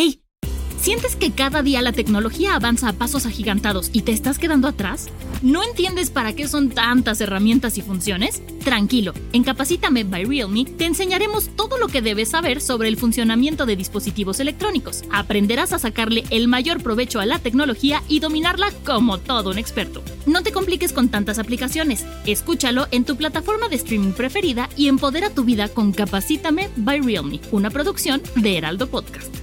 ¡Hey! ¿Sientes que cada día la tecnología avanza a pasos agigantados y te estás quedando atrás? ¿No entiendes para qué son tantas herramientas y funciones? Tranquilo, en Capacítame by Realme te enseñaremos todo lo que debes saber sobre el funcionamiento de dispositivos electrónicos. Aprenderás a sacarle el mayor provecho a la tecnología y dominarla como todo un experto. No te compliques con tantas aplicaciones. Escúchalo en tu plataforma de streaming preferida y empodera tu vida con Capacítame by Realme, una producción de Heraldo Podcast.